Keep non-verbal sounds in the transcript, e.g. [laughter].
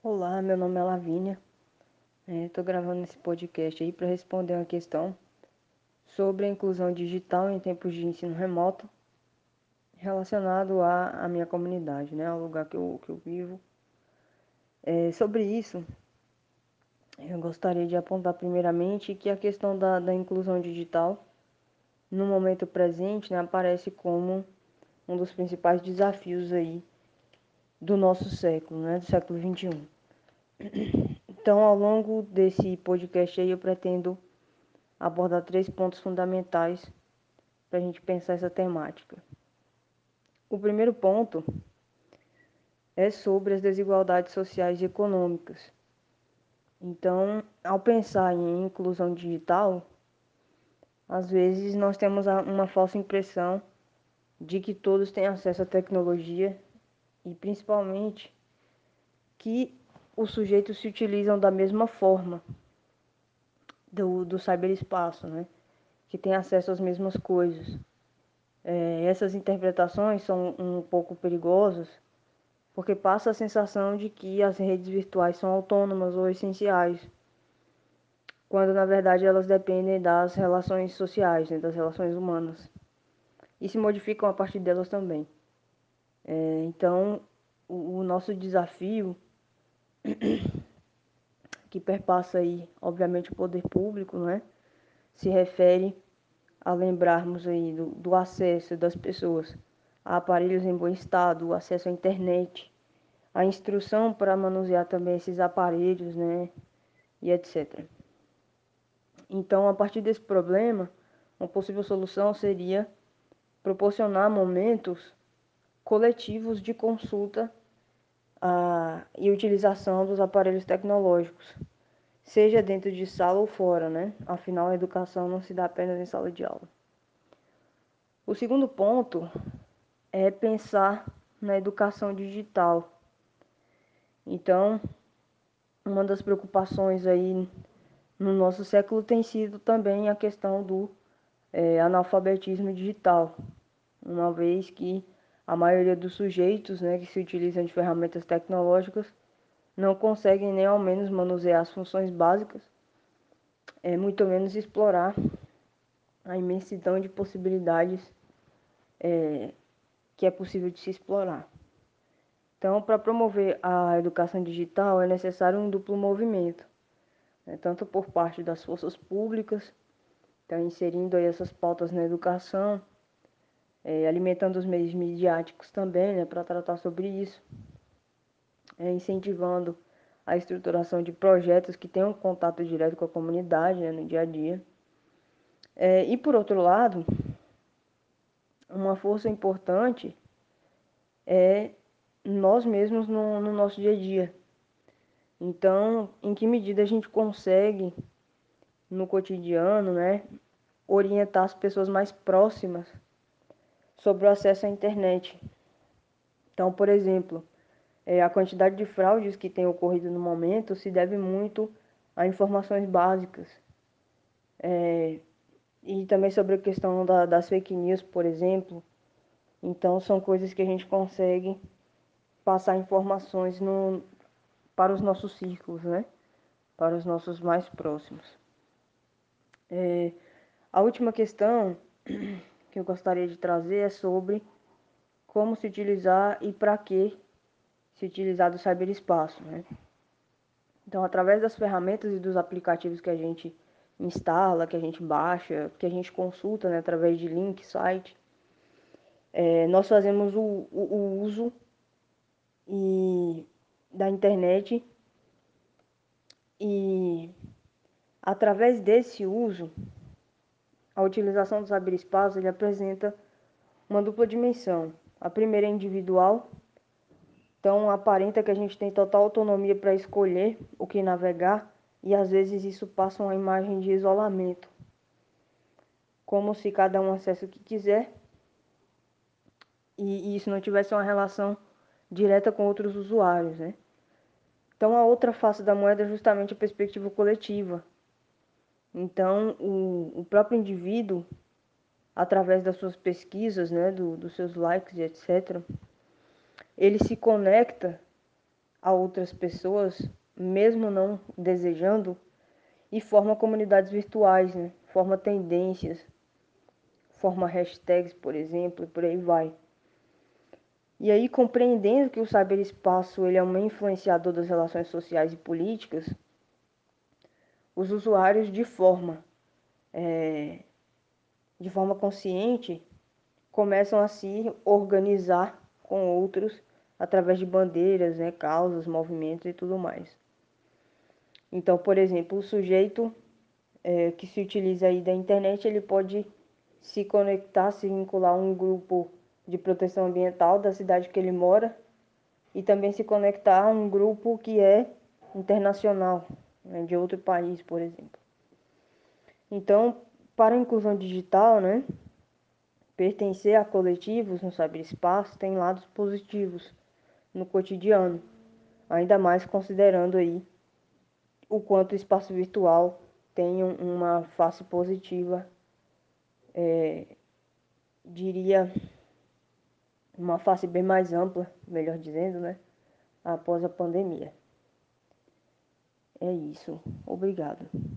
Olá, meu nome é Lavínia. Estou gravando esse podcast aí para responder uma questão sobre a inclusão digital em tempos de ensino remoto relacionado à, à minha comunidade, né, ao lugar que eu, que eu vivo. É, sobre isso, eu gostaria de apontar primeiramente que a questão da, da inclusão digital no momento presente né, aparece como um dos principais desafios aí do nosso século, né, do século 21. Então, ao longo desse podcast aí, eu pretendo abordar três pontos fundamentais para a gente pensar essa temática. O primeiro ponto é sobre as desigualdades sociais e econômicas. Então, ao pensar em inclusão digital, às vezes nós temos uma falsa impressão de que todos têm acesso à tecnologia e principalmente que os sujeitos se utilizam da mesma forma do, do cyberespaço, né? que tem acesso às mesmas coisas. É, essas interpretações são um pouco perigosas, porque passa a sensação de que as redes virtuais são autônomas ou essenciais, quando na verdade elas dependem das relações sociais, né, das relações humanas, e se modificam a partir delas também. É, então, o, o nosso desafio [clears throat] que perpassa aí, obviamente, o poder público, né? Se refere a lembrarmos aí do, do acesso das pessoas a aparelhos em bom estado, o acesso à internet, a instrução para manusear também esses aparelhos, né? E etc. Então, a partir desse problema, uma possível solução seria proporcionar momentos coletivos de consulta a, e utilização dos aparelhos tecnológicos, seja dentro de sala ou fora, né? Afinal, a educação não se dá apenas em sala de aula. O segundo ponto é pensar na educação digital. Então, uma das preocupações aí no nosso século tem sido também a questão do é, analfabetismo digital, uma vez que a maioria dos sujeitos né, que se utilizam de ferramentas tecnológicas não conseguem nem ao menos manusear as funções básicas, é muito menos explorar a imensidão de possibilidades é, que é possível de se explorar. Então, para promover a educação digital é necessário um duplo movimento, né, tanto por parte das forças públicas, então inserindo aí essas pautas na educação, é, alimentando os meios midiáticos também, né, para tratar sobre isso, é, incentivando a estruturação de projetos que tenham contato direto com a comunidade né, no dia a dia. É, e por outro lado, uma força importante é nós mesmos no, no nosso dia a dia. Então, em que medida a gente consegue, no cotidiano, né, orientar as pessoas mais próximas sobre o acesso à internet. Então, por exemplo, é, a quantidade de fraudes que tem ocorrido no momento se deve muito a informações básicas. É, e também sobre a questão da, das fake news, por exemplo. Então, são coisas que a gente consegue passar informações no, para os nossos círculos, né? Para os nossos mais próximos. É, a última questão [clears throat] que eu gostaria de trazer é sobre como se utilizar e para que se utilizar do cyberespaço, né? Então, através das ferramentas e dos aplicativos que a gente instala, que a gente baixa, que a gente consulta né, através de link, site, é, nós fazemos o, o, o uso e, da internet e através desse uso a utilização do cyberespaço ele apresenta uma dupla dimensão. A primeira é individual, então aparenta que a gente tem total autonomia para escolher o que navegar e às vezes isso passa uma imagem de isolamento, como se cada um acesse o que quiser e isso não tivesse uma relação direta com outros usuários, né? Então a outra face da moeda é justamente a perspectiva coletiva, então, o, o próprio indivíduo, através das suas pesquisas, né, do, dos seus likes e etc., ele se conecta a outras pessoas, mesmo não desejando, e forma comunidades virtuais, né? forma tendências, forma hashtags, por exemplo, e por aí vai. E aí, compreendendo que o cyberespaço ele é um influenciador das relações sociais e políticas, os usuários de forma é, de forma consciente começam a se organizar com outros através de bandeiras, né, causas, movimentos e tudo mais. Então, por exemplo, o sujeito é, que se utiliza aí da internet, ele pode se conectar, se vincular a um grupo de proteção ambiental da cidade que ele mora e também se conectar a um grupo que é internacional, né, de outro país, por exemplo. Então, para a inclusão digital, né, pertencer a coletivos no cyberespaço tem lados positivos no cotidiano, ainda mais considerando aí o quanto o espaço virtual tem uma face positiva, é, diria uma face bem mais ampla, melhor dizendo, né, após a pandemia. É isso. Obrigado.